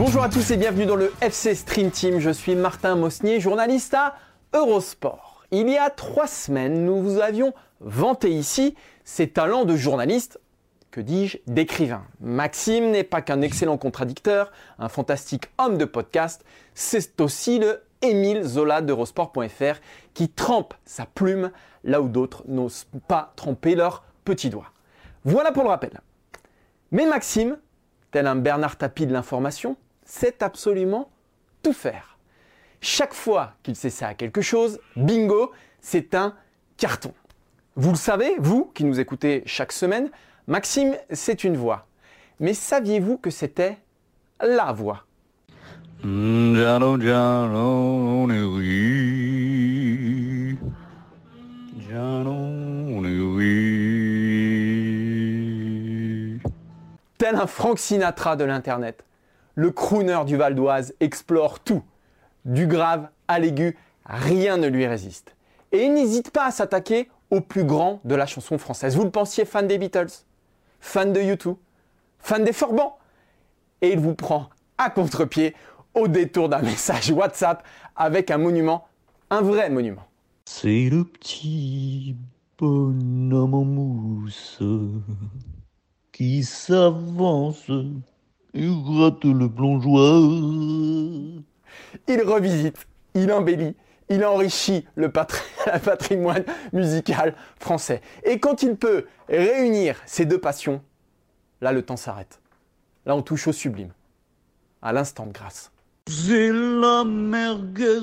Bonjour à tous et bienvenue dans le FC Stream Team. Je suis Martin Mosnier, journaliste à Eurosport. Il y a trois semaines, nous vous avions vanté ici ses talents de journaliste, que dis-je, d'écrivain. Maxime n'est pas qu'un excellent contradicteur, un fantastique homme de podcast, c'est aussi le Émile Zola d'Eurosport.fr qui trempe sa plume là où d'autres n'osent pas tremper leurs petits doigts. Voilà pour le rappel. Mais Maxime, tel un Bernard Tapie de l'information, sait absolument tout faire. Chaque fois qu'il s'essaie à quelque chose, bingo, c'est un carton. Vous le savez, vous qui nous écoutez chaque semaine, Maxime, c'est une voix. Mais saviez-vous que c'était la voix? Tel un Frank Sinatra de l'Internet, le crooner du Val d'Oise explore tout. Du grave à l'aigu, rien ne lui résiste. Et il n'hésite pas à s'attaquer au plus grand de la chanson française. Vous le pensiez fan des Beatles, fan de U2, fan des Forbans Et il vous prend à contre-pied au détour d'un message WhatsApp avec un monument, un vrai monument. C'est le petit bonhomme en mousse qui s'avance et gratte le plongeoir. Il revisite, il embellit, il enrichit le patri- patrimoine musical français. Et quand il peut réunir ces deux passions, là le temps s'arrête. Là on touche au sublime, à l'instant de grâce. C'est la merguez,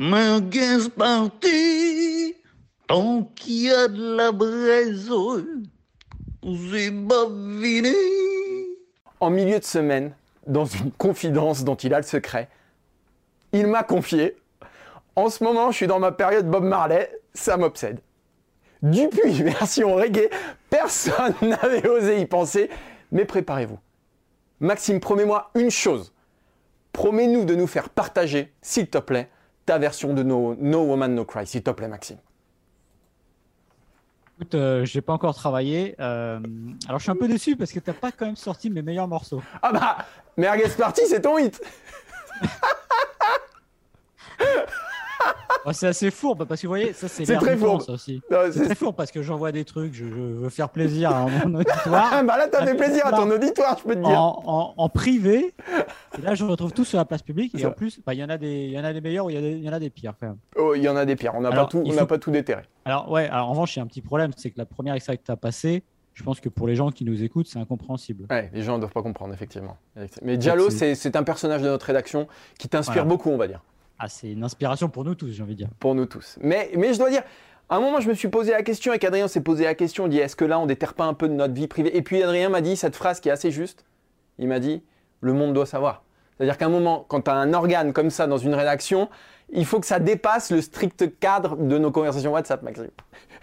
merguez partie, tant qu'il y a de la braise, c'est. En milieu de semaine, dans une confidence dont il a le secret, il m'a confié En ce moment, je suis dans ma période Bob Marley, ça m'obsède. Dupuis, version reggae, personne n'avait osé y penser, mais préparez-vous. Maxime, promets-moi une chose. Promets-nous de nous faire partager, s'il te plaît, ta version de No, no Woman No Cry, s'il te plaît, Maxime. Écoute, euh, j'ai pas encore travaillé. euh, alors je suis un peu déçu parce que t'as pas quand même sorti mes meilleurs morceaux. Ah bah, Merguez Party, c'est ton hit Oh, c'est assez fourbe parce que vous voyez, ça c'est très fourbe. ça aussi. C'est très fourbe parce que j'envoie des trucs, je, je veux faire plaisir à mon auditoire. Ah bah là, t'as fait plaisir à ton auditoire, je peux te dire. En, en- en privé, et là je retrouve tout sur la place publique et en plus, bah, il y en a des, il y en a des meilleurs ou il y, en a des pires quand même. Oh, il y en a des pires, on n'a pas tout, il on n'a faut- pas tout déterré. Alors ouais, alors en revanche, il y a un petit problème, c'est que la première extrait que tu as passé, je pense que pour les gens qui nous écoutent, c'est incompréhensible. Ouais, les gens ne doivent pas comprendre, effectivement. Mais Diallo, c'est- un personnage de notre rédaction qui t'inspire Voilà. beaucoup, on va dire, Ah, c'est une inspiration pour nous tous, j'ai envie de dire. pour nous tous. Mais, mais je dois dire, à un moment, je me suis posé la question, et qu'Adrien s'est posé la question, il dit, est-ce que là, on déterre pas un peu de notre vie privée? Et puis Adrien m'a dit cette phrase qui est assez juste, il m'a dit, le monde doit savoir. C'est-à-dire qu'à un moment, quand tu as un organe comme ça dans une rédaction, il faut que ça dépasse le strict cadre de nos conversations WhatsApp, Maxime.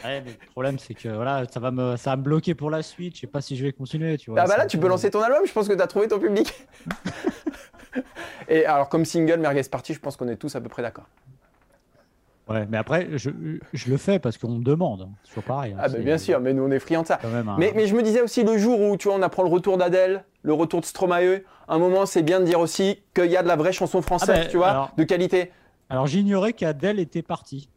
Ouais, mais le problème, c'est que voilà, ça va me, ça va me bloquer pour la suite. Je sais pas si je vais continuer. Tu vois, Ah bah là, tu peu- peux lancer ton album, je pense que tu as trouvé ton public. Et alors, comme single, Merguez Party, je pense qu'on est tous à peu près d'accord. Ouais, mais après, je, je le fais parce qu'on me demande. hein. C'est toujours pareil. hein. Ah bah bien sûr, mais nous on est friands de ça. Un- Mais, mais je me disais aussi le jour où tu vois, on apprend le retour d'Adèle, le retour de Stromae, un moment c'est bien de dire aussi qu'il y a de la vraie chanson française, Ah bah, tu vois, alors- de qualité. Alors j'ignorais qu'Adèle était partie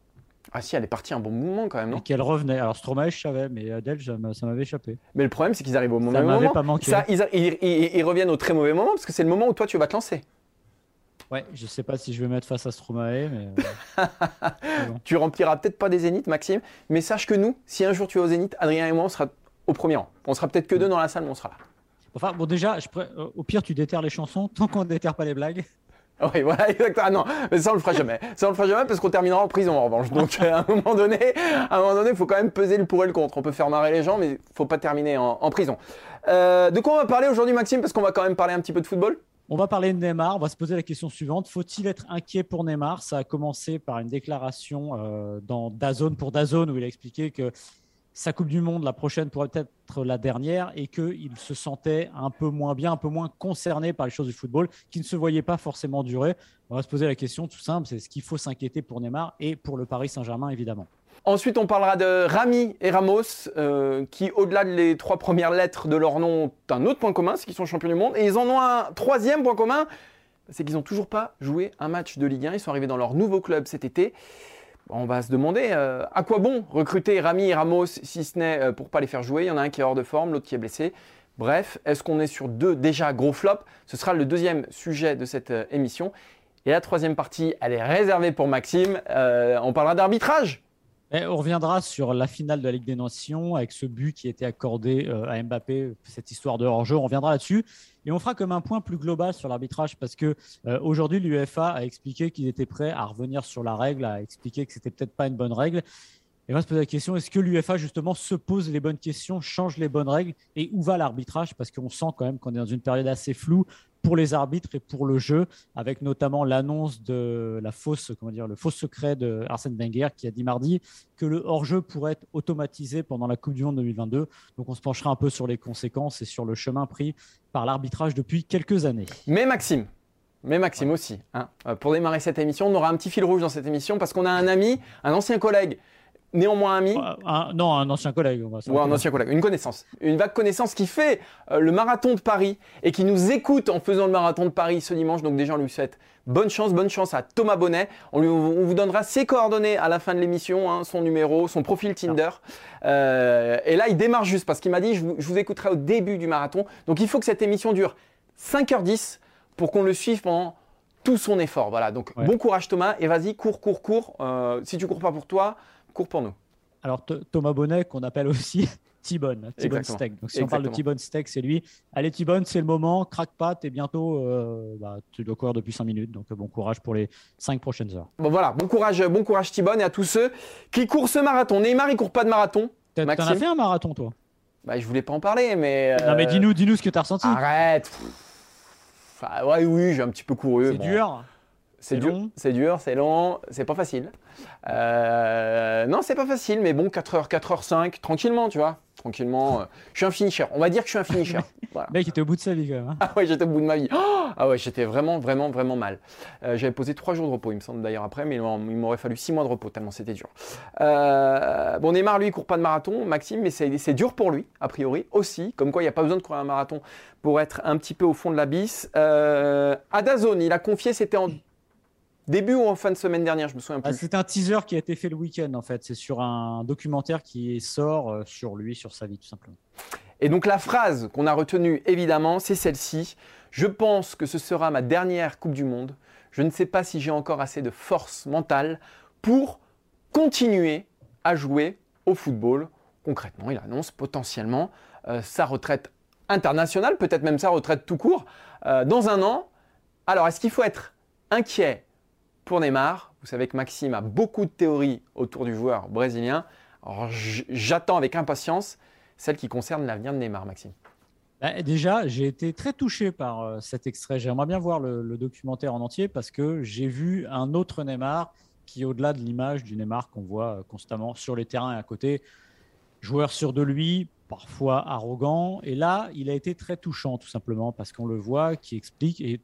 Ah si, elle est partie un bon moment quand même, et non qu'elle revenait. Alors Stromae, je savais, mais Adèle, ça m'a- ça m'avait échappé. Mais le problème c'est qu'ils arrivent au Ça mauvais m'avait moment. pas manqué. Ça, ils, ils- ils- ils reviennent au très mauvais moment parce que c'est le moment où toi tu vas te lancer. Ouais, je sais pas si je vais mettre face à Stromae, mais euh, Tu rempliras peut-être pas des zéniths, Maxime, mais sache que nous, si un jour tu es au zénith, Adrien et moi on sera au premier rang. On sera peut-être que deux dans la salle, mais on sera là. Enfin, bon, déjà, je euh, au pire, tu déterres les chansons tant qu'on ne déterre pas les blagues. Oui, voilà, exactement. Ah non, mais ça on le fera jamais. Ça on le fera jamais parce qu'on terminera en prison en revanche. Donc euh, à un moment donné, à un moment donné, il faut quand même peser le pour et le contre. On peut faire marrer les gens, mais il faut pas terminer en, en prison. Euh, de quoi on va parler aujourd'hui, Maxime? Parce qu'on va quand même parler un petit peu de football. On va parler de Neymar. On va se poser la question suivante. Faut-il être inquiet pour Neymar? Ça a commencé par une déclaration euh, dans Dazone pour Dazone où il a expliqué que sa Coupe du Monde, la prochaine, pourrait être la dernière et qu'il se sentait un peu moins bien, un peu moins concerné par les choses du football, qui ne se voyait pas forcément durer. On va se poser la question tout simple c'est ce qu'il faut s'inquiéter pour Neymar et pour le Paris Saint-Germain, évidemment. Ensuite, on parlera de Rami et Ramos, euh, qui, au-delà de les trois premières lettres de leur nom, ont un autre point commun, c'est qu'ils sont champions du monde. Et ils en ont un troisième point commun, c'est qu'ils n'ont toujours pas joué un match de Ligue 1. Ils sont arrivés dans leur nouveau club cet été. On va se demander euh, à quoi bon recruter Rami et Ramos si ce n'est euh, pour pas les faire jouer? Il y en a un qui est hors de forme, l'autre qui est blessé. Bref, est-ce qu'on est sur deux déjà gros flops? Ce sera le deuxième sujet de cette euh, émission. Et la troisième partie, elle est réservée pour Maxime. Euh, on parlera d'arbitrage. On reviendra sur la finale de la Ligue des Nations avec ce but qui était accordé euh, à Mbappé, cette histoire de hors-jeu. On reviendra là-dessus et on fera comme un point plus global sur l'arbitrage parce que euh, aujourd'hui l'UEFA a expliqué qu'il était prêt à revenir sur la règle, a expliqué que c'était peut-être pas une bonne règle. Et on va se poser la question est-ce que l'UEFA justement se pose les bonnes questions, change les bonnes règles et où va l'arbitrage? Parce qu'on sent quand même qu'on est dans une période assez floue pour les arbitres et pour le jeu, avec notamment l'annonce de la fausse, comment dire, le faux secret de Arsène Wenger qui a dit mardi que le hors-jeu pourrait être automatisé pendant la Coupe du Monde 2022. Donc on se penchera un peu sur les conséquences et sur le chemin pris par l'arbitrage depuis quelques années. Mais Maxime, mais Maxime aussi, hein, euh, pour démarrer cette émission, on aura un petit fil rouge dans cette émission parce qu'on a un ami, un ancien collègue, néanmoins ami, un- non, un ancien collègue. on va ou un ancien collègue, une connaissance, une vague connaissance qui fait euh, le marathon de Paris et qui nous écoute en faisant le marathon de Paris ce dimanche. Donc déjà, on lui souhaite bonne chance, bonne chance à Thomas Bonnet. On, lui- on vous donnera ses coordonnées à la fin de l'émission, hein, son numéro, son profil Tinder. Euh, et là, il démarre juste parce qu'il m'a dit, je vous, je vous écouterai au début du marathon. Donc il faut que cette émission dure 5h10 pour qu'on le suive pendant tout son effort. Voilà, donc Ouais. bon courage Thomas et vas-y, cours, cours, cours. Euh, si tu cours pas pour toi, cours pour nous. Alors Th- Thomas Bonnet, qu'on appelle aussi T-Bone, T-Bone. Steak. Donc si on parle de. T-Bone Steak, c'est lui. Allez T-Bone, c'est le moment, craque pas, et bientôt, euh, bah, tu dois courir depuis 5 minutes. Donc euh, bon courage pour les 5 prochaines heures. Bon voilà, bon courage, bon courage Thibonne et à tous ceux qui courent ce marathon. Neymar, il court pas de marathon. T'en Maxime as fait un marathon, toi? Bah, je voulais pas en parler, mais. Non mais euh, dis-nous dis ce que t'as ressenti. Arrête. Ah, ouais, oui, j'ai un petit peu couru. c'est bon. dur. C'est dur, c'est dur, c'est long, c'est pas facile. Euh, non, c'est pas facile, mais bon, 4h, 4h5, tranquillement, tu vois. Tranquillement. euh, je suis un finisher. On va dire que je suis un finisher. voilà. Le mec était au bout de sa vie quand même. hein. Ah ouais, j'étais au bout de ma vie. Oh ah ouais, j'étais vraiment, vraiment, vraiment mal. Euh, J'avais posé trois jours de repos, il me semble d'ailleurs après, mais il m'aurait fallu six mois de repos tellement c'était dur. Bon, Neymar, lui, il court pas de marathon, Maxime, mais c'est c'est dur pour lui, a priori, aussi. Comme quoi, il n'y a pas besoin de courir un marathon pour être un petit peu au fond de l'abysse. Euh, Adazone, il a confié, c'était en début ou en fin de semaine dernière, je me souviens Ah, plus. c'est un teaser qui a été fait le week-end en fait. C'est sur un documentaire qui sort euh, sur lui, sur sa vie tout simplement. Et donc la phrase qu'on a retenue, évidemment, c'est celle-ci. Je pense que ce sera ma dernière Coupe du Monde. Je ne sais pas si j'ai encore assez de force mentale pour continuer à jouer au football. Concrètement, il annonce potentiellement euh, sa retraite internationale, peut-être même sa retraite tout court, euh, dans un an. Alors, est-ce qu'il faut être inquiet pour Neymar Vous savez que Maxime a beaucoup de théories autour du joueur brésilien. J'attends avec impatience celle qui concerne l'avenir de Neymar, Maxime. Bah, déjà, j'ai été très touché par euh, cet extrait. J'aimerais bien voir le, le documentaire en entier parce que j'ai vu un autre Neymar qui, au-delà de l'image du Neymar qu'on voit euh, constamment sur les terrains et à côté, joueur sûr de lui, parfois arrogant. Et là, il a été très touchant, tout simplement, parce qu'on le voit, qui explique et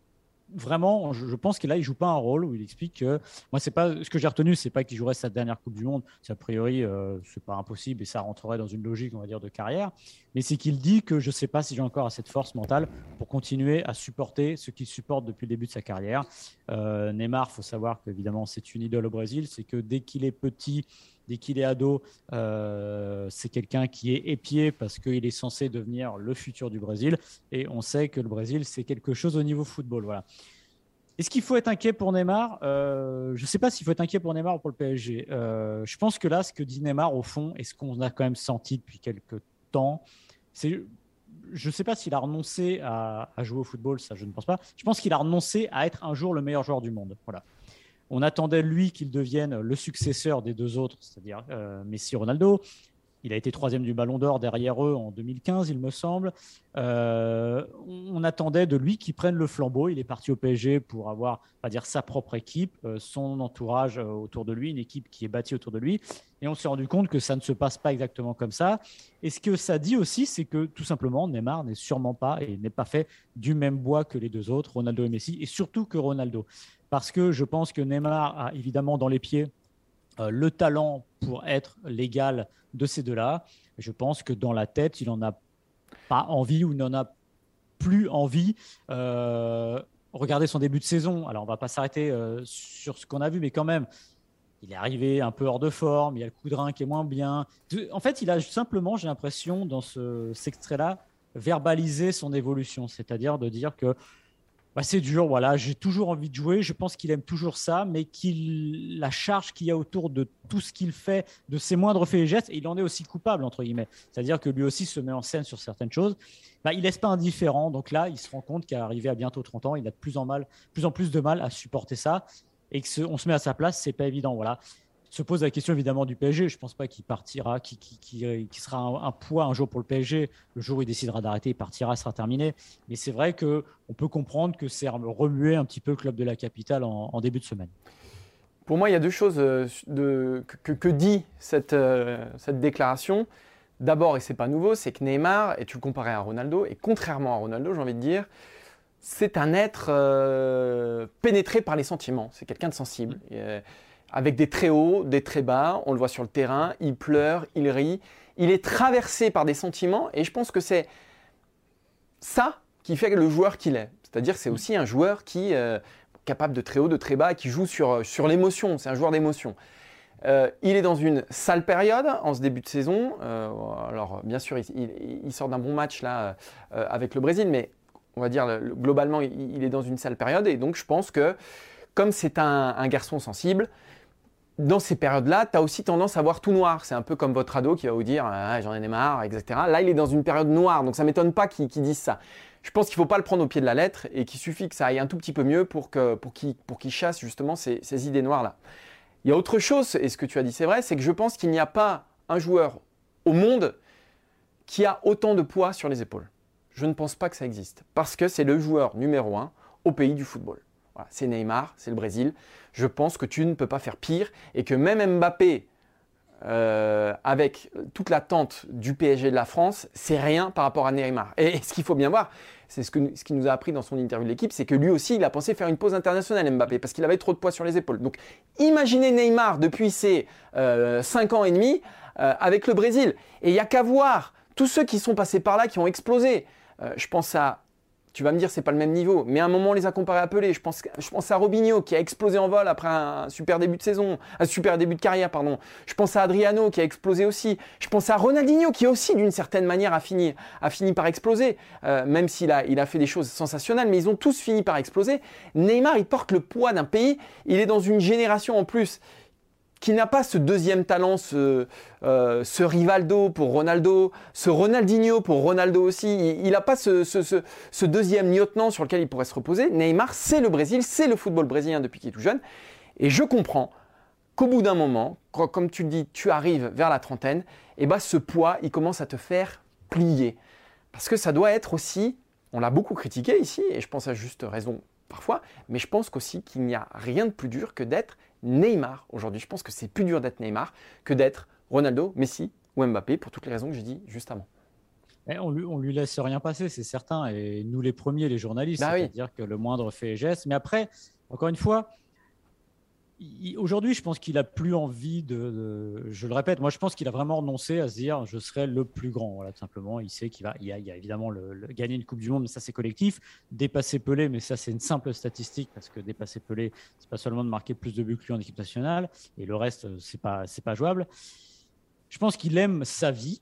vraiment, je, pense que là, il joue pas un rôle où il explique que moi, c'est pas ce que j'ai retenu, c'est pas qu'il jouerait sa dernière Coupe du Monde. A priori, euh, c'est pas impossible et ça rentrerait dans une logique, on va dire, de carrière. Mais c'est qu'il dit que je sais pas si j'ai encore assez de force mentale pour continuer à supporter ce qu'il supporte depuis le début de sa carrière. Euh, Neymar, faut savoir qu'évidemment, c'est une idole au Brésil. C'est que dès qu'il est petit, dès qu'il est ado, euh, c'est quelqu'un qui est épié parce qu'il est censé devenir le futur du Brésil. Et on sait que le Brésil, c'est quelque chose au niveau football. Voilà. Est-ce qu'il faut être inquiet pour Neymar? Euh, Je ne sais pas s'il faut être inquiet pour Neymar ou pour le PSG. Euh, je pense que là, ce que dit Neymar, au fond, et ce qu'on a quand même senti depuis quelques temps, c'est je ne sais pas s'il a renoncé à, jouer au football, ça je ne pense pas. Je pense qu'il a renoncé à être un jour le meilleur joueur du monde. Voilà. On attendait lui qu'il devienne le successeur des deux autres, c'est-à-dire euh, Messi, Ronaldo. Il a été troisième du Ballon d'Or derrière eux en 2015, il me semble. Euh, on attendait de lui qu'il prenne le flambeau. Il est parti au PSG pour avoir, pas dire sa propre équipe, euh, son entourage euh, autour de lui, une équipe qui est bâtie autour de lui. Et on s'est rendu compte que ça ne se passe pas exactement comme ça. Et ce que ça dit aussi, c'est que tout simplement, Neymar n'est sûrement pas et n'est pas fait du même bois que les deux autres, Ronaldo et Messi, et surtout que Ronaldo. Parce que je pense que Neymar a évidemment dans les pieds le talent pour être l'égal de ces deux-là. Je pense que dans la tête, il n'en a pas envie ou n'en a plus envie. Euh, regardez son début de saison. Alors, on va pas s'arrêter euh, sur ce qu'on a vu, mais quand même, il est arrivé un peu hors de forme. Il y a le coup de rein qui est moins bien. En fait, il a simplement, j'ai l'impression, dans ce, cet extrait-là, verbalisé son évolution. C'est-à-dire de dire que bah, c'est dur, voilà, j'ai toujours envie de jouer, je pense qu'il aime toujours ça, mais qu'il la charge qu'il y a autour de tout ce qu'il fait, de ses moindres faits et gestes, il en est aussi coupable, entre guillemets. C'est-à-dire que lui aussi se met en scène sur certaines choses. Bah, il laisse pas indifférent, donc là, il se rend compte qu'à arriver à bientôt 30 ans, il a de plus en, mal, plus, en plus de mal à supporter ça, et que on se met à sa place, c'est pas évident, voilà se pose la question évidemment du PSG. Je ne pense pas qu'il partira, qui, qui, sera un, poids un jour pour le PSG. Le jour où il décidera d'arrêter, il partira, sera terminé. Mais c'est vrai que on peut comprendre que c'est remuer un petit peu le club de la capitale en, début de semaine. Pour moi, il y a deux choses euh, de, que, dit cette, euh, cette déclaration. D'abord, et c'est pas nouveau, c'est que Neymar, et tu le comparais à Ronaldo, et contrairement à Ronaldo, j'ai envie de dire, c'est un être euh, pénétré par les sentiments. C'est quelqu'un de sensible. Mmh avec des très hauts, des très bas. On le voit sur le terrain, il pleure, il rit. Il est traversé par des sentiments et je pense que c'est ça qui fait le joueur qu'il est. C'est-à-dire c'est aussi un joueur qui est euh, capable de très haut, de très bas, qui joue sur, euh, sur l'émotion. C'est un joueur d'émotion. Euh, il est dans une sale période en ce début de saison. alors bien sûr, il, sort d'un bon match là avec le Brésil, mais on va dire globalement, il, est dans une sale période et donc je pense que comme c'est un, garçon sensible, dans ces périodes-là, tu as aussi tendance à voir tout noir. C'est un peu comme votre ado qui va vous dire ah, j'en ai marre, etc. Là, il est dans une période noire, donc ça ne m'étonne pas qu'il dise ça. Je pense qu'il ne faut pas le prendre au pied de la lettre et qu'il suffit que ça aille un tout petit peu mieux pour qu'il chasse justement ces, ces idées noires-là. Il y a autre chose, et ce que tu as dit c'est vrai, c'est que je pense qu'il n'y a pas un joueur au monde qui a autant de poids sur les épaules. Je ne pense pas que ça existe, parce que c'est le joueur numéro un au pays du football c'est Neymar, c'est le Brésil. Je pense que tu ne peux pas faire pire et que même Mbappé, euh, avec toute l'attente du PSG de la France, c'est rien par rapport à Neymar. Et, ce qu'il faut bien voir, c'est ce qu'il nous a appris dans son interview de l'équipe, c'est que lui aussi, il a pensé faire une pause internationale, Mbappé, parce qu'il avait trop de poids sur les épaules. Donc imaginez Neymar depuis ses 5 euh, ans et demi euh, avec le Brésil. Et il n'y a qu'à voir tous ceux qui sont passés par là, qui ont explosé. je pense à tu vas me dire, c'est pas le même niveau. Mais à un moment, on les a comparés à Pelé. Je pense, je pense à Robinho qui a explosé en vol après un super début de saison, un super début de carrière, pardon. Je pense à Adriano qui a explosé aussi. Je pense à Ronaldinho qui aussi, d'une certaine manière, a fini, a fini par exploser. Euh, même s'il a, il a fait des choses sensationnelles, mais ils ont tous fini par exploser. Neymar, il porte le poids d'un pays. Il est dans une génération en plus qui n'a pas ce deuxième talent, ce, euh, ce, Rivaldo pour Ronaldo, ce Ronaldinho pour Ronaldo aussi. Il n'a pas ce, deuxième lieutenant sur lequel il pourrait se reposer. Neymar, c'est le Brésil, c'est le football brésilien depuis qu'il est tout jeune. Et je comprends qu'au bout d'un moment, comme tu le dis, tu arrives vers la trentaine, et eh ben ce poids, il commence à te faire plier. Parce que ça doit être aussi, on l'a beaucoup critiqué ici, et je pense à juste raison parfois, mais je pense aussi qu'il n'y a rien de plus dur que d'être Neymar aujourd'hui. Je pense que c'est plus dur d'être Neymar que d'être Ronaldo, Messi ou Mbappé pour toutes les raisons que j'ai dit juste avant. Eh, on, lui, on lui laisse rien passer, c'est certain. Et nous, les premiers, les journalistes, bah c'est-à-dire que le moindre fait geste. Mais après, encore une fois, Aujourd'hui, je pense qu'il a plus envie de, Je le répète, moi, je pense qu'il a vraiment renoncé à se dire je serai le plus grand. Voilà, tout simplement. Il sait qu'il va. Il y, a, évidemment le, gagner une Coupe du Monde, mais ça, c'est collectif. Dépasser Pelé, mais ça, c'est une simple statistique parce que dépasser Pelé, c'est pas seulement de marquer plus de buts que lui en équipe nationale, et le reste, c'est pas, c'est pas jouable. Je pense qu'il aime sa vie.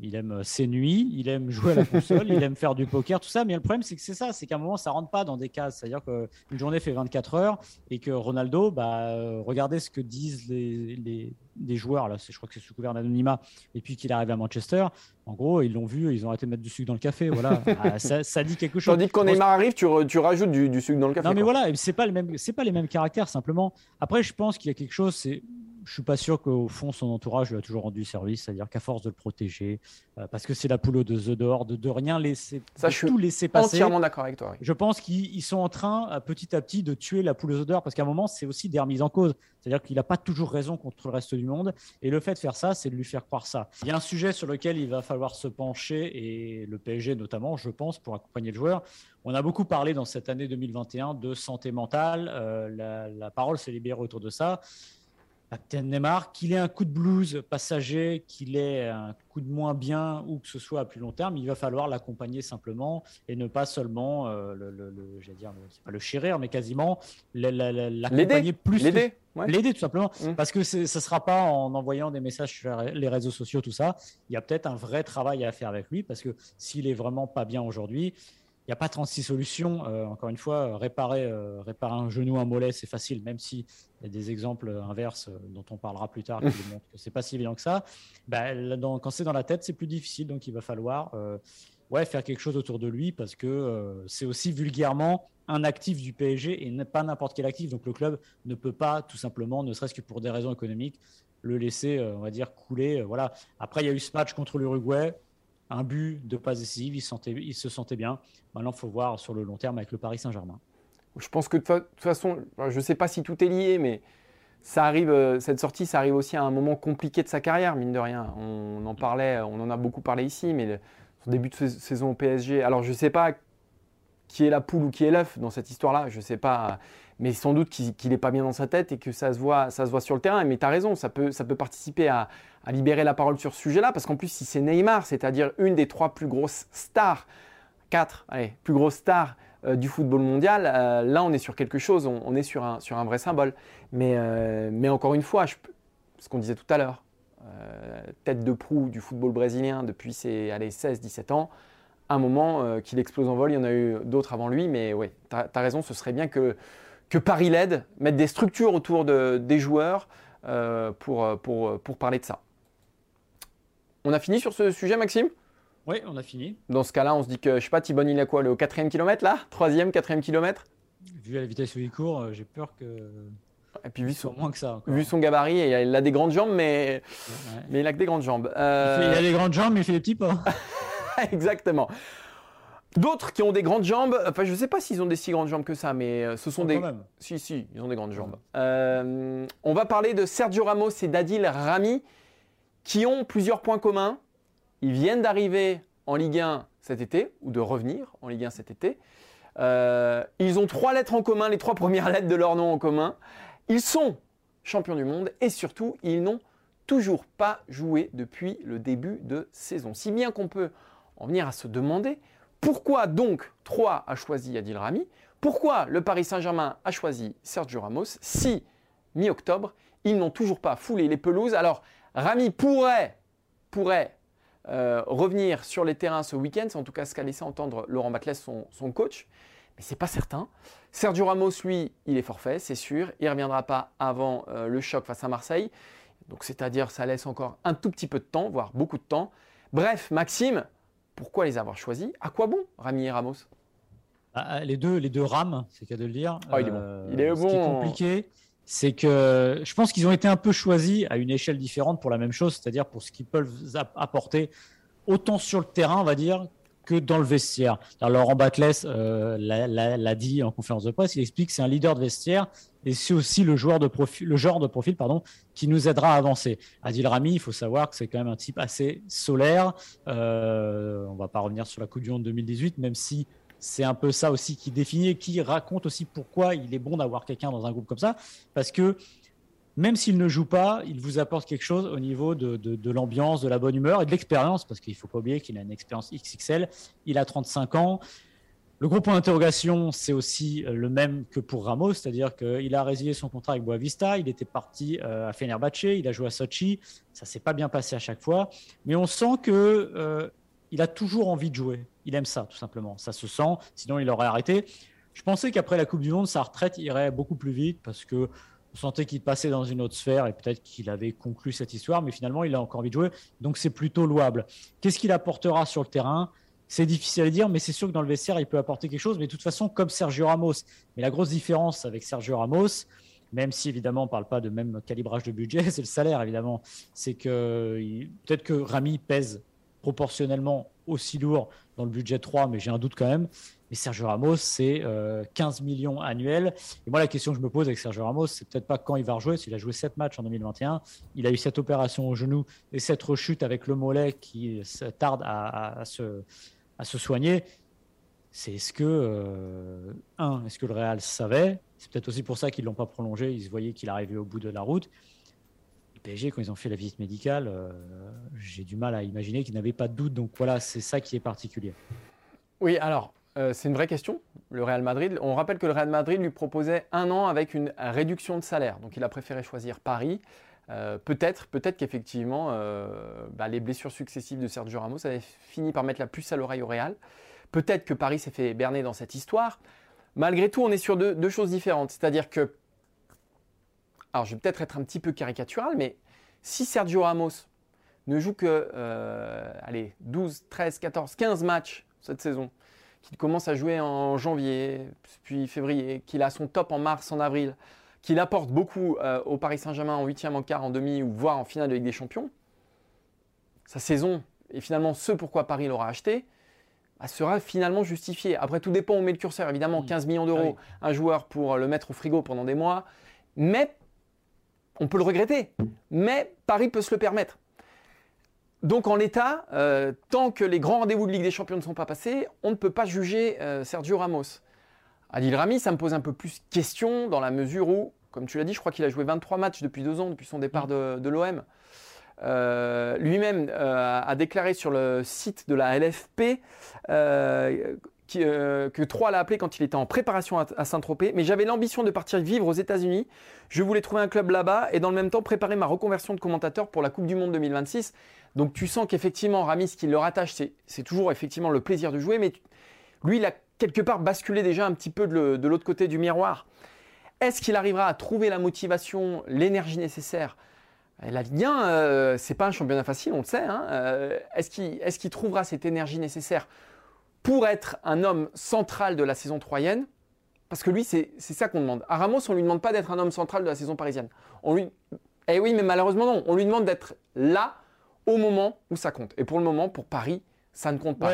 Il aime ses nuits, il aime jouer à la console, il aime faire du poker, tout ça. Mais le problème, c'est que c'est ça, c'est qu'à un moment, ça rentre pas dans des cases. C'est-à-dire qu'une journée fait 24 heures et que Ronaldo, bah, euh, regardez ce que disent les, les, joueurs. Là, je crois que c'est sous couvert d'anonymat. Et puis qu'il arrive à Manchester, en gros, ils l'ont vu, ils ont arrêté de mettre du sucre dans le café. Voilà, ah, ça, dit quelque chose. Tandis que quand Neymar arrive, tu, tu rajoutes du, sucre dans le café. Non, mais voilà, c'est pas le même, c'est pas les mêmes caractères simplement. Après, je pense qu'il y a quelque chose. C'est je suis pas sûr qu'au fond son entourage lui a toujours rendu service, c'est-à-dire qu'à force de le protéger, euh, parce que c'est la poule de The Door, de, de rien laisser, Ça, je tout laisser passer. Entièrement d'accord avec toi. Je pense qu'ils sont en train, petit à petit, de tuer la poule aux odeurs, parce qu'à un moment, c'est aussi des remises en cause. C'est-à-dire qu'il n'a pas toujours raison contre le reste du monde, et le fait de faire ça, c'est de lui faire croire ça. Il y a un sujet sur lequel il va falloir se pencher, et le PSG notamment, je pense, pour accompagner le joueur. On a beaucoup parlé dans cette année 2021 de santé mentale. Euh, la, la parole s'est libérée autour de ça. Captain Neymar, qu'il ait un coup de blues passager, qu'il ait un coup de moins bien ou que ce soit à plus long terme, il va falloir l'accompagner simplement et ne pas seulement euh, le, le, le dire, pas le chérir, mais quasiment l'accompagner plus. L'aider, l'aider tout simplement, mmh. parce que ce ne sera pas en envoyant des messages sur les réseaux sociaux, tout ça. Il y a peut-être un vrai travail à faire avec lui, parce que s'il est vraiment pas bien aujourd'hui, n'y a pas 36 solutions. Euh, encore une fois, réparer, euh, réparer un genou, un mollet, c'est facile, même s'il y a des exemples inverses euh, dont on parlera plus tard qui montrent que c'est pas si évident que ça. Bah, quand c'est dans la tête, c'est plus difficile. Donc, il va falloir ouais, faire quelque chose autour de lui parce que c'est aussi vulgairement un actif du PSG et pas n'importe quel actif. Donc, le club ne peut pas, tout simplement, ne serait-ce que pour des raisons économiques, le laisser, on va dire, couler. voilà. Après, il y a eu ce match contre l'Uruguay un but de passe décisive, il, se sentait bien. Maintenant, il faut voir sur le long terme avec le Paris Saint-Germain. Je pense que de toute façon, je ne sais pas si tout est lié, mais ça arrive, euh, cette sortie, ça arrive aussi à un moment compliqué de sa carrière, mine de rien. On en parlait, on en a beaucoup parlé ici, mais son début de saison au PSG. Alors, je ne sais pas qui est la poule ou qui est l'œuf dans cette histoire-là, je ne sais pas mais sans doute qu'il n'est pas bien dans sa tête et que ça se voit, ça se voit sur le terrain. Mais tu as raison, ça peut, participer à, libérer la parole sur ce sujet-là, parce qu'en plus, si c'est Neymar, c'est-à-dire une des trois plus grosses stars, quatre, allez, plus grosses stars euh, du football mondial, euh, là, on est sur quelque chose, on, est sur un, vrai symbole. Mais, euh, encore une fois, ce qu'on disait tout à l'heure, tête de proue du football brésilien depuis ses 16-17 ans, un moment qu'il explose en vol, il y en a eu d'autres avant lui, mais oui, tu as, raison, ce serait bien que que Paris l'aide, mettre des structures autour de, des joueurs euh, pour, pour, pour parler de ça. On a fini sur ce sujet, Maxime? Oui, on a fini. Dans ce cas-là, on se dit que, je sais pas, Thibonne, il a quoi, le quatrième kilomètre là? Troisième, quatrième kilomètre? Vu à la vitesse où il court, euh, j'ai peur que. Et puis vu son, moins que ça, vu son gabarit, il a des grandes jambes, mais, mais il a que des grandes jambes. Il, a des grandes jambes, mais il fait des petits pas. Exactement. D'autres qui ont des grandes jambes, enfin je ne sais pas s'ils ont des si grandes jambes que ça, mais euh, ce sont des... Si, si, ils ont des grandes jambes. Euh, on va parler de Sergio Ramos et d'Adil Rami, qui ont plusieurs points communs. Ils viennent d'arriver en Ligue 1 cet été, ou de revenir en Ligue 1 cet été. Euh, ils ont trois lettres en commun, les trois premières lettres de leur nom en commun. Ils sont champions du monde et surtout, ils n'ont toujours pas joué depuis le début de saison. Si bien qu'on peut en venir à se demander pourquoi donc 3 a choisi Adil Rami Pourquoi le Paris Saint-Germain a choisi Sergio Ramos si, mi-octobre, ils n'ont toujours pas foulé les pelouses Alors, Rami pourrait, pourrait euh, revenir sur les terrains ce week-end, c'est en tout cas ce qu'a laissé entendre Laurent Batles, son, coach, mais c'est pas certain. Sergio Ramos, lui, il est forfait, c'est sûr. Il ne reviendra pas avant euh, le choc face à Marseille. Donc, c'est-à-dire, ça laisse encore un tout petit peu de temps, voire beaucoup de temps. Bref, Maxime, pourquoi les avoir choisis À quoi bon, Rami et Ramos? Ah, ah, Les deux, les deux rames, c'est qu'à de le dire. Ah, il est bon. Euh, il est Ce qui est compliqué, c'est que je pense qu'ils ont été un peu choisis à une échelle différente pour la même chose, c'est-à-dire pour ce qu'ils peuvent apporter autant sur le terrain, on va dire, que dans le vestiaire. Alors, Laurent Batles euh, l'a dit en conférence de presse, il explique que c'est un leader de vestiaire et c'est aussi le, joueur de profil, le genre de profil pardon, qui nous aidera à avancer. Adil Rami, il faut savoir que c'est quand même un type assez solaire. Euh, on va pas revenir sur la Coupe du Monde 2018, même si c'est un peu ça aussi qui définit et qui raconte aussi pourquoi il est bon d'avoir quelqu'un dans un groupe comme ça. Parce que même s'il ne joue pas, il vous apporte quelque chose au niveau de, l'ambiance, de la bonne humeur et de l'expérience, parce qu'il ne faut pas oublier qu'il a une expérience XXL. Il a 35 ans. Le gros point d'interrogation, c'est aussi euh, le même que pour Ramos, c'est-à-dire qu'il a résilié son contrat avec Boavista, il était parti euh, à Fenerbahce, il a joué à Sochi, ça s'est pas bien passé à chaque fois, mais on sent que euh, il a toujours envie de jouer. Il aime ça, tout simplement. Ça se sent, sinon il aurait arrêté. Je pensais qu'après la Coupe du Monde, sa retraite irait beaucoup plus vite parce que on sentait qu'il passait dans une autre sphère et peut-être qu'il avait conclu cette histoire, mais finalement, il a encore envie de jouer. Donc, c'est plutôt louable. Qu'est-ce qu'il apportera sur le terrain? C'est difficile à dire, mais c'est sûr que dans le vestiaire, il peut apporter quelque chose. Mais de toute façon, comme Sergio Ramos. Mais la grosse différence avec Sergio Ramos, même si évidemment on ne parle pas de même calibrage de budget, c'est le salaire évidemment. C'est que peut-être que Rami pèse proportionnellement aussi lourd dans le budget 3, mais j'ai un doute quand même. Mais Sergio Ramos, c'est 15 euh, millions annuels. Et moi, la question que je me pose avec Sergio Ramos, c'est peut-être pas quand il va rejouer. S'il a joué 7 matchs en 2021, il a eu cette opération au genou et cette rechute avec le mollet qui tarde à se, à se soigner, c'est est-ce que, euh, un, est-ce que le Real savait? C'est peut-être aussi pour ça qu'ils ne l'ont pas prolongé, ils se voyaient qu'il arrivait au bout de la route. Le PSG, quand ils ont fait la visite médicale, euh, j'ai du mal à imaginer qu'ils n'avaient pas de doute. Donc voilà, c'est ça qui est particulier. Oui, alors, euh, c'est une vraie question, le Real Madrid. On rappelle que le Real Madrid lui proposait un an avec une réduction de salaire. Donc il a préféré choisir Paris. Euh, peut-être, qu'effectivement, euh, bah, les blessures successives de Sergio Ramos avaient fini par mettre la puce à l'oreille au Real. Peut-être que Paris s'est fait berner dans cette histoire. Malgré tout, on est sur deux, choses différentes. C'est-à-dire que, alors je vais peut-être être un petit peu caricatural, mais si Sergio Ramos ne joue que euh, allez, 12, 13, 14, 15 matchs cette saison, qu'il commence à jouer en janvier, puis février, qu'il a son top en mars, en avril, qu'il apporte beaucoup euh, au Paris Saint-Germain en huitième, en quart, en demi ou voire en finale de Ligue des Champions, sa saison et finalement ce pourquoi Paris l'aura acheté bah, sera finalement justifié. Après tout dépend où on met le curseur. Évidemment, 15 mm. millions d'euros, ah un joueur pour le mettre au frigo pendant des mois, mais on peut le regretter. Mais Paris peut se le permettre. Donc en l'état, euh, tant que les grands rendez-vous de Ligue des Champions ne sont pas passés, on ne peut pas juger euh, Sergio Ramos. Adil Rami, ça me pose un peu plus question dans la mesure où, comme tu l'as dit, je crois qu'il a joué 23 matchs depuis deux ans, depuis son départ mm. de, l'OM. Euh, lui-même euh, a déclaré sur le site de la LFP euh, que Troyes l'a appelé quand il était en préparation à, Saint-Tropez, mais j'avais l'ambition de partir vivre aux États-Unis. Je voulais trouver un club là-bas et dans le même temps préparer ma reconversion de commentateur pour la Coupe du Monde 2026. Donc tu sens qu'effectivement, Rami, ce qui le rattache, c'est toujours effectivement le plaisir de jouer, mais lui, il a quelque part basculer déjà un petit peu de l'autre côté du miroir. Est-ce qu'il arrivera à trouver la motivation, l'énergie nécessaire? La Ligue 1, euh, c'est pas un championnat facile, on le sait. Hein. Euh, est-ce qu'il trouvera cette énergie nécessaire pour être un homme central de la saison troyenne? Parce que lui, c'est ça qu'on demande. À Ramos, on ne lui demande pas d'être un homme central de la saison parisienne. On lui... Eh oui, mais malheureusement non. On lui demande d'être là au moment où ça compte. Et pour le moment, pour Paris, ça ne compte pas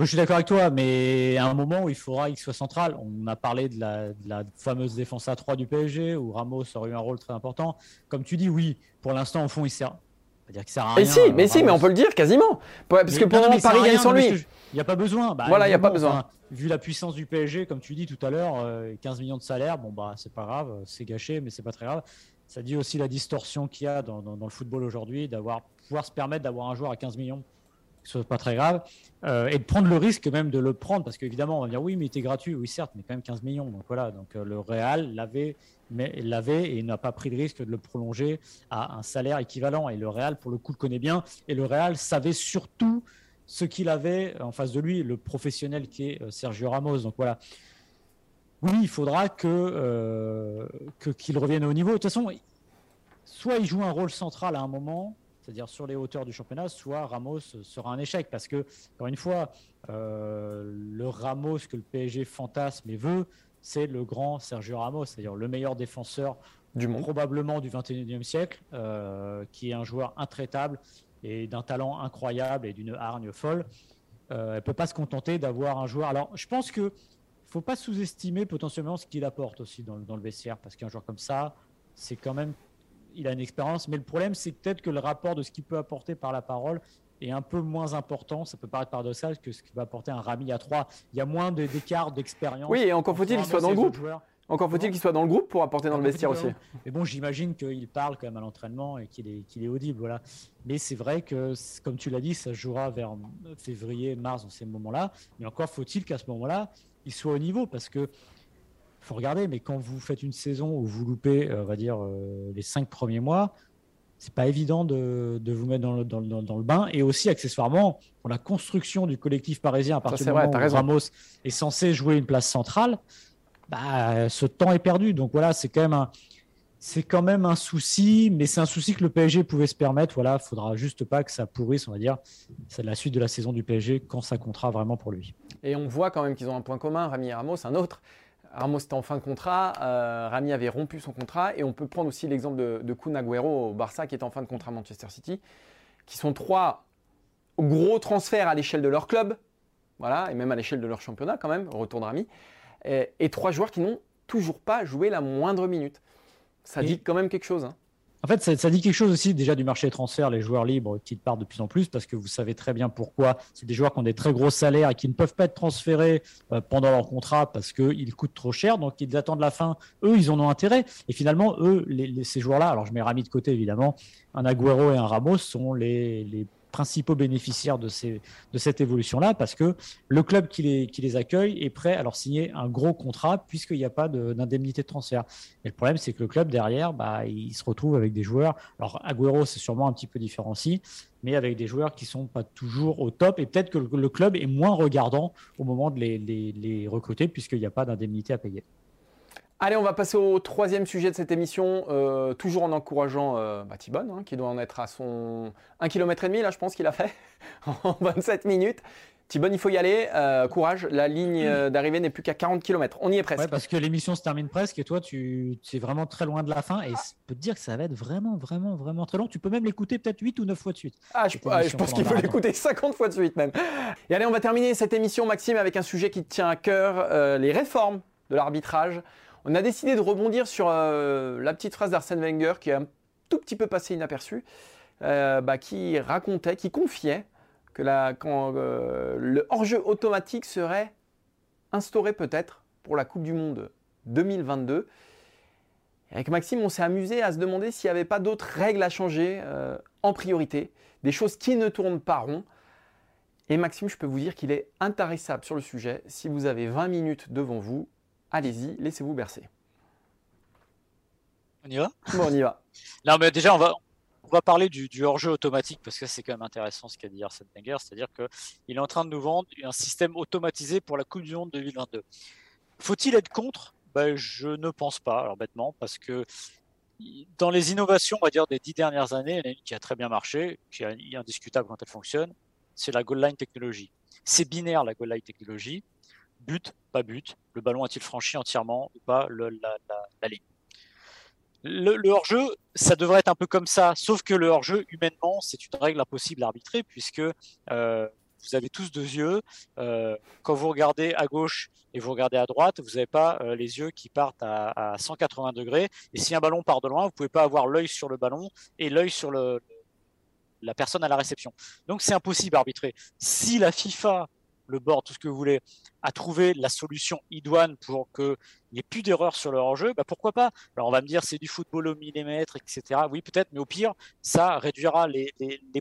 je suis d'accord avec toi, mais à un moment où il faudra qu'il soit central, on a parlé de la, fameuse défense à 3 du PSG, où Ramos aurait eu un rôle très important. Comme tu dis, oui, pour l'instant, au fond, il sert. Pas dire qu'il sert à rien. Mais si, mais, si, mais on peut le dire quasiment. Parce que pour le moment, Paris gagne sans lui. Il n'y a pas besoin. Bah, voilà, il n'y a pas besoin. vu la puissance du PSG, comme tu dis tout à l'heure, 15 euh, millions de salaire, bon, bah, c'est pas grave, c'est gâché, mais c'est pas très grave. Ça dit aussi la distorsion qu'il y a dans, dans le football aujourd'hui, d'avoir pouvoir se permettre d'avoir un joueur à 15 millions ce soit pas très grave, euh, et de prendre le risque même de le prendre, parce qu'évidemment, on va dire oui, mais il était gratuit, oui, certes, mais quand même 15 millions. Donc voilà, donc euh, le Real l'avait, mais l'avait et n'a pas pris le risque de le prolonger à un salaire équivalent. Et le Real, pour le coup, le connaît bien, et le Real savait surtout ce qu'il avait en face de lui, le professionnel qui est euh, Sergio Ramos. Donc voilà. Oui, il faudra que qu'il revienne au niveau. De toute façon, soit il joue un rôle central à un moment, c'est-à-dire sur les hauteurs du championnat, soit Ramos sera un échec. Parce que, encore une fois, euh, le Ramos que le PSG fantasme et veut, c'est le grand Sergio Ramos, c'est-à-dire le meilleur défenseur du monde. probablement du 21e siècle, euh, qui est un joueur intraitable et d'un talent incroyable et d'une hargne folle. Euh, elle ne peut pas se contenter d'avoir un joueur. Alors, je pense que faut pas sous-estimer potentiellement ce qu'il apporte aussi dans, dans le vestiaire, parce qu'un joueur comme ça, c'est quand même il a une expérience, mais le problème, c'est peut-être que le rapport de ce qu'il peut apporter par la parole est un peu moins important. Ça peut paraître paradoxal que ce qui va apporter un Rami à 3. Il y a moins d'écart d'expérience. Oui, et encore faut-il qu'il soit dans le groupe. Encore faut-il qu'il soit dans le groupe pour apporter dans le vestiaire aussi. Mais bon, j'imagine qu'il parle quand même à l'entraînement et qu'il est, qu'il est audible. Voilà. Mais c'est vrai que, comme tu l'as dit, ça jouera vers février, mars, dans ces moments-là. Mais encore faut-il qu'à ce moment-là, il soit au niveau parce que faut regarder, mais quand vous faites une saison où vous loupez, euh, on va dire, euh, les cinq premiers mois, c'est pas évident de, de, vous mettre dans le, dans, dans, le, bain. Et aussi, accessoirement, pour la construction du collectif parisien, à partir du moment où Ramos est censé jouer une place centrale, bah, ce temps est perdu. Donc voilà, c'est quand même un, c'est quand même un souci, mais c'est un souci que le PSG pouvait se permettre. Voilà, faudra juste pas que ça pourrisse, on va dire. C'est la suite de la saison du PSG quand ça comptera vraiment pour lui. Et on voit quand même qu'ils ont un point commun, Rami et Ramos, un autre. Ramos était en fin de contrat, euh, Rami avait rompu son contrat, et on peut prendre aussi l'exemple de, de Kun Agüero au Barça qui est en fin de contrat à Manchester City, qui sont trois gros transferts à l'échelle de leur club, voilà, et même à l'échelle de leur championnat quand même, retour de Rami et, trois joueurs qui n'ont toujours pas joué la moindre minute. Ça dit quand même quelque chose. Hein. En fait, ça, dit quelque chose aussi déjà du marché des transferts, les joueurs libres qui partent de plus en plus, parce que vous savez très bien pourquoi. C'est des joueurs qui ont des très gros salaires et qui ne peuvent pas être transférés euh, pendant leur contrat parce qu'ils coûtent trop cher, donc ils attendent la fin. Eux, ils en ont intérêt. Et finalement, eux, ces joueurs-là, alors je mets Rami de côté évidemment, un Agüero et un Ramos sont les, les principaux bénéficiaires de, cette évolution-là, parce que le club qui les, accueille est prêt à leur signer un gros contrat, puisqu'il n'y a pas d'indemnité de, transfert. Et le problème, c'est que le club derrière, bah, il se retrouve avec des joueurs. Alors, Agüero, c'est sûrement un petit peu différencié, mais avec des joueurs qui sont pas toujours au top. Et peut-être que le, club est moins regardant au moment de les recruter, puisqu'il n'y a pas d'indemnité à payer. Allez, on va passer au troisième sujet de cette émission, euh, toujours en encourageant euh, bah, hein, qui doit en être à son 1 km là je pense qu'il a fait, en 27 minutes. Thibonne, il faut y aller, euh, courage, la ligne euh, d'arrivée n'est plus qu'à 40 km, on y est presque. Ouais, parce que l'émission se termine presque et toi tu es vraiment très loin de la fin et je peux te dire que ça va être vraiment, vraiment, vraiment très long. Tu peux même l'écouter peut-être 8 ou 9 fois de suite. Ah, je, je pense qu'il faut l'écouter 50 fois de suite même. Et allez, on va terminer cette émission, Maxime, avec un sujet qui te tient à cœur, les réformes de l'arbitrage. On a décidé de rebondir sur euh, la petite phrase d'Arsène Wenger qui est un tout petit peu passé inaperçue, euh, bah, qui racontait, qui confiait que euh, le hors-jeu automatique serait instauré peut-être pour la Coupe du Monde 2022. avec Maxime, on s'est amusé à se demander s'il n'y avait pas d'autres règles à changer en priorité, des choses qui ne tournent pas rond. Et Maxime, je peux vous dire qu'il est intarissable sur le sujet. Si vous avez 20 minutes devant vous, Allez-y, laissez-vous bercer. On y va? Bon, on y va. non, mais déjà, on va, on va parler du, hors-jeu automatique parce que c'est quand même intéressant ce qu'a dit Arsène Wenger, c'est-à-dire qu'il est en train de nous vendre un système automatisé pour la Coupe du Monde 2022. Faut-il être contre? Ben, Je ne pense pas, alors bêtement, parce que dans les innovations, on va dire, des dix dernières années, il y en a une qui a très bien marché, qui est indiscutable quand elle fonctionne, c'est la goal line technologie. C'est binaire la goal line technologie but, pas but, le ballon a-t-il franchi entièrement ou pas la, ligne? Le, hors-jeu, ça devrait être un peu comme ça, sauf que le hors-jeu, humainement, c'est une règle impossible à arbitrer, puisque euh, vous avez tous deux yeux. Euh, quand vous regardez à gauche et vous regardez à droite, vous n'avez pas euh, les yeux qui partent à, 180 degrés. Et si un ballon part de loin, vous pouvez pas avoir l'œil sur le ballon et l'œil sur la personne à la réception. Donc c'est impossible à arbitrer. Si la FIFA le bord, tout ce que vous voulez, à trouver la solution idoine pour qu'il n'y ait plus d'erreurs sur le hors-jeu, bah pourquoi pas? Alors on va me dire c'est du football au millimètre, etc. Oui, peut-être, mais au pire, ça réduira les,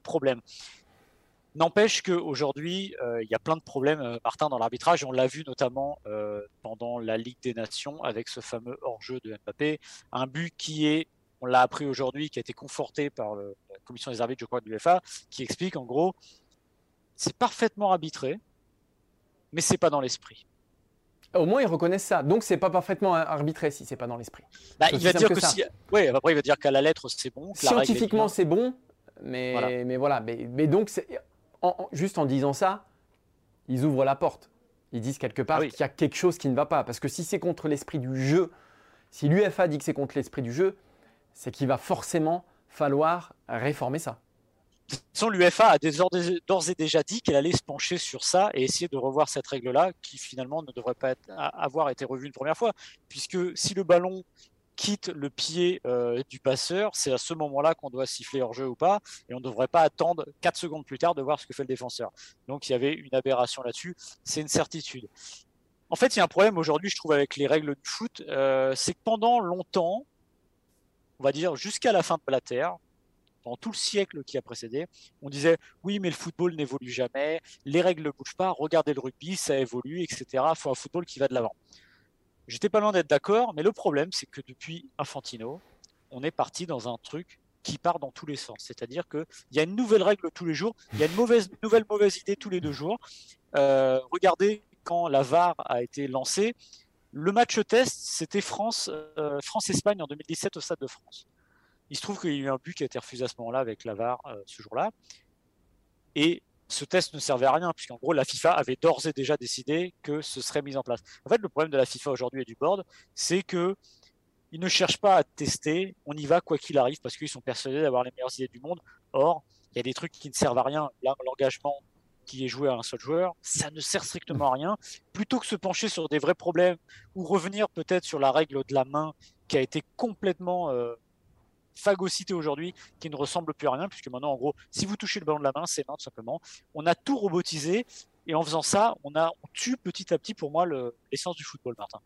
problèmes. N'empêche qu'aujourd'hui, euh, il y a plein de problèmes, euh, Martin, dans l'arbitrage. On l'a vu notamment euh, pendant la Ligue des Nations avec ce fameux hors-jeu de Mbappé. Un but qui est, on l'a appris aujourd'hui, qui a été conforté par la commission des arbitres, je crois, de l'UEFA, qui explique en gros, c'est parfaitement arbitré mais c'est pas dans l'esprit. Au moins, ils reconnaissent ça. Donc, c'est pas parfaitement arbitré si c'est pas dans l'esprit. Bah, il va dire que, si... ouais, après, il va dire qu'à la lettre, c'est bon. Scientifiquement, c'est bon, mais voilà. Mais, voilà. mais, donc, juste en disant ça, ils ouvrent la porte. Ils disent quelque part ah qu'il y a quelque chose qui ne va pas. Parce que si c'est contre l'esprit du jeu, si l'UFA dit que c'est contre l'esprit du jeu, c'est qu'il va forcément falloir réformer ça façon, l'UFA a d'ores et déjà dit qu'elle allait se pencher sur ça et essayer de revoir cette règle-là, qui finalement ne devrait pas avoir été revue une première fois, puisque si le ballon quitte le pied euh, du passeur, c'est à ce moment-là qu'on doit siffler hors jeu ou pas, et on ne devrait pas attendre 4 secondes plus tard de voir ce que fait le défenseur. Donc il y avait une aberration là-dessus, c'est une certitude. En fait, il y a un problème aujourd'hui, je trouve, avec les règles du foot. Euh, c'est que pendant longtemps, on va dire jusqu'à la fin de la Terre, pendant tout le siècle qui a précédé, on disait oui, mais le football n'évolue jamais, les règles ne bougent pas, regardez le rugby, ça évolue, etc. Il faut un football qui va de l'avant. J'étais pas loin d'être d'accord, mais le problème, c'est que depuis Infantino, on est parti dans un truc qui part dans tous les sens. C'est-à-dire qu'il y a une nouvelle règle tous les jours, il y a une nouvelle mauvaise idée tous les deux jours. Euh, regardez quand la VAR a été lancée, le match test, c'était France, euh, France-Espagne en 2017 au Stade de France. Il se trouve qu'il y a eu un but qui a été refusé à ce moment-là avec la VAR euh, ce jour-là. Et ce test ne servait à rien, puisqu'en gros, la FIFA avait d'ores et déjà décidé que ce serait mis en place. En fait, le problème de la FIFA aujourd'hui et du board, c'est que ils ne cherchent pas à tester, on y va quoi qu'il arrive, parce qu'ils sont persuadés d'avoir les meilleures idées du monde. Or, il y a des trucs qui ne servent à rien. L'engagement qui est joué à un seul joueur, ça ne sert strictement à rien. Plutôt que se pencher sur des vrais problèmes ou revenir peut-être sur la règle de la main qui a été complètement euh, phagocyté aujourd'hui, qui ne ressemble plus à rien, puisque maintenant, en gros, si vous touchez le ballon de la main, c'est main tout simplement. On a tout robotisé, et en faisant ça, on, a, on tue petit à petit, pour moi, l'essence du football, Martin.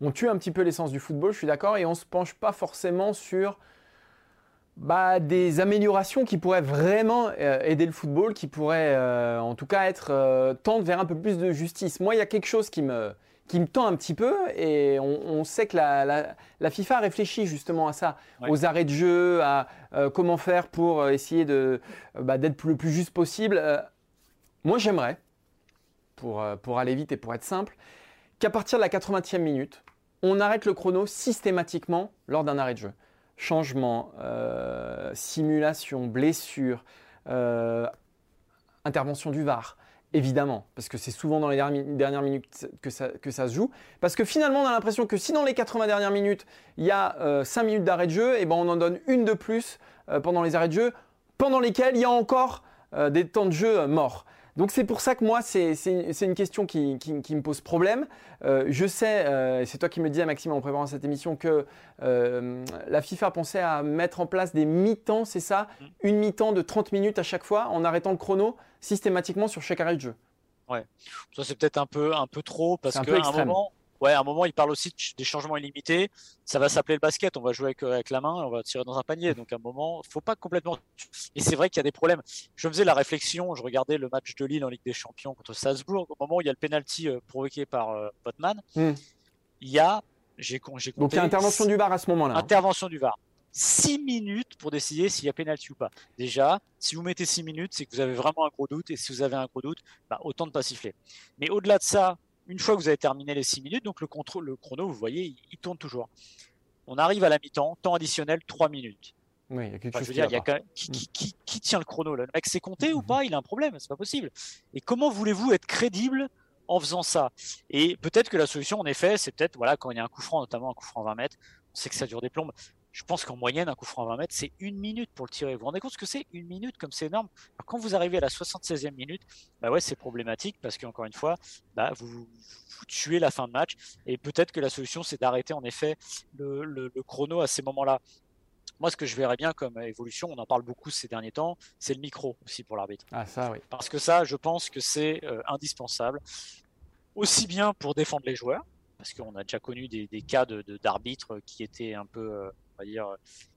On tue un petit peu l'essence du football, je suis d'accord, et on ne se penche pas forcément sur bah, des améliorations qui pourraient vraiment euh, aider le football, qui pourraient euh, en tout cas être euh, tendre vers un peu plus de justice. Moi, il y a quelque chose qui me, qui me tend un petit peu et on, sait que la, FIFA réfléchit justement à ça, aux arrêts de jeu, à euh, comment faire pour euh, essayer de, euh, bah, d'être le plus juste possible. moi j'aimerais, pour, pour aller vite et pour être simple, qu'à partir de la 80e minute, on arrête le chrono systématiquement lors d'un arrêt de jeu. Changement, simulation, blessure, intervention du VAR, Évidemment, parce que c'est souvent dans les dernières minutes que ça, se joue. Parce que finalement, on a l'impression que si dans les 80 dernières minutes, il y a 5 euh, minutes d'arrêt de jeu, et eh ben on en donne une de plus euh, pendant les arrêts de jeu, pendant lesquels il y a encore euh, des temps de jeu morts. Donc c'est pour ça que moi, c'est une question qui, me pose problème. Euh, je sais, euh, c'est toi qui me disais, Maxime, en préparant cette émission, que euh, la FIFA pensait à mettre en place des mi-temps, c'est ça? Mm. Une mi-temps de 30 minutes à chaque fois, en arrêtant le chrono systématiquement sur chaque arrêt de jeu. Ouais, ça c'est peut-être un peu, un peu trop, parce qu'à un moment, Ouais, à un moment, il parle aussi des changements illimités. Ça va s'appeler le basket. On va jouer avec, avec, la main, on va tirer dans un panier. Donc, à un moment, faut pas complètement. Et c'est vrai qu'il y a des problèmes. Je faisais la réflexion. Je regardais le match de Lille en Ligue des Champions contre Salzbourg. Au moment où il y a le penalty euh, provoqué par euh, Botman, hmm. il y a. J'ai compté. Donc, il y a intervention du VAR à ce moment-là. Hein. Intervention du VAR. 6 minutes pour décider s'il y a pénalty ou pas. Déjà, si vous mettez 6 minutes, c'est que vous avez vraiment un gros doute. Et si vous avez un gros doute, bah, autant de pas siffler. Mais au-delà de ça, une fois que vous avez terminé les 6 minutes, donc le, contrôle, le chrono, vous voyez, il, tourne toujours. On arrive à la mi-temps, temps additionnel 3 minutes. Oui, il y a quelque chose qui, tient le chrono Le mec s'est compté ou mhm. pas? Il a un problème, c'est pas possible. Et comment voulez-vous être crédible en faisant ça? Et peut-être que la solution, en effet, c'est peut-être voilà quand il y a un coup franc, notamment un coup franc 20 mètres, on sait que ça dure des plombes je pense qu'en moyenne, un coup franc à 20 mètres, c'est une minute pour le tirer. Vous vous rendez compte ce que c'est Une minute, comme c'est énorme? quand vous arrivez à la 76e minute, bah ouais, c'est problématique parce qu'encore une fois, bah, vous, tuez la fin de match. Et peut-être que la solution, c'est d'arrêter en effet le, chrono à ces moments-là. Moi, ce que je verrais bien comme évolution, on en parle beaucoup ces derniers temps, c'est le micro aussi pour l'arbitre. Ah, ça, oui. Parce que ça, je pense que c'est euh, indispensable. Aussi bien pour défendre les joueurs, parce qu'on a déjà connu des, cas d'arbitres de, qui étaient un peu euh, va dire,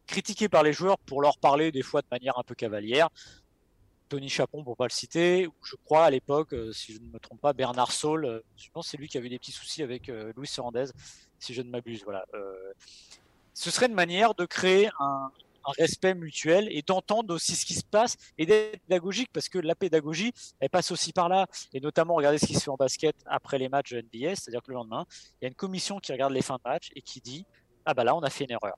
critiqué par les joueurs pour leur parler des fois de manière un peu cavalière. Tony Chapon, pour pas le citer, je crois à l'époque, euh, si je ne me trompe pas, Bernard Saul, euh, je pense c'est lui qui avait des petits soucis avec euh, Louis Sorandez, si je ne m'abuse. Voilà. ce serait une manière de créer un, respect mutuel et d'entendre aussi ce qui se passe et d'être pédagogique parce que la pédagogie, elle passe aussi par là. Et notamment, regardez ce qui se fait en basket après les matchs de NBA, c'est-à-dire que le lendemain, il y a une commission qui regarde les fins de match et qui dit Ah bah là, on a fait une erreur.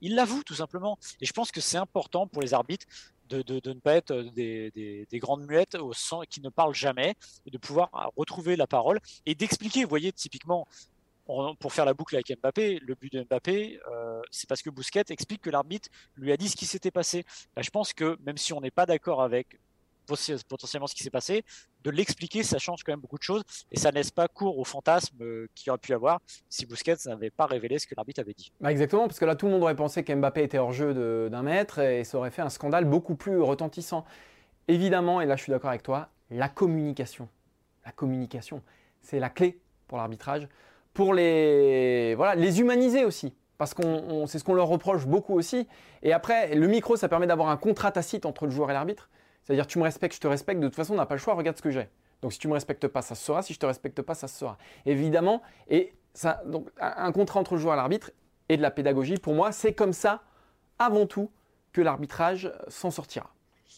Il l'avoue tout simplement. Et je pense que c'est important pour les arbitres de, ne pas être des, grandes muettes au sang qui ne parlent jamais de pouvoir retrouver la parole et d'expliquer. Vous voyez, typiquement, pour faire la boucle avec Mbappé, le but de Mbappé, euh, c'est parce que Bousquet explique que l'arbitre lui a dit ce qui s'était passé. Bah, je pense que même si on n'est pas d'accord avec potentiellement ce qui s'est passé, de l'expliquer, ça change quand même beaucoup de choses et ça laisse pas court au fantasme euh, qu'il aurait pu avoir si Busquets n'avait pas révélé ce que l'arbitre avait dit. Bah, exactement, parce que là tout le monde aurait pensé qu'Mbappé était hors jeu d'un mètre et ça aurait fait un scandale beaucoup plus retentissant. Évidemment, et là je suis d'accord avec toi, la communication. La communication, c'est la clé pour l'arbitrage, pour les, voilà, les humaniser aussi. Parce qu'on on- c'est ce qu'on leur reproche beaucoup aussi. Et après, le micro, ça permet d'avoir un contrat tacite entre le joueur et l'arbitre. C'est-à-dire, tu me respectes, je te respecte. De toute façon, on n'a pas le choix, regarde ce que j'ai. Donc, si tu me respectes pas, ça se sera. Si je te respecte pas, ça se sera. Évidemment, et ça, donc, un contrat entre le joueur et l'arbitre et de la pédagogie, pour moi, c'est comme ça, avant tout, que l'arbitrage s'en sortira.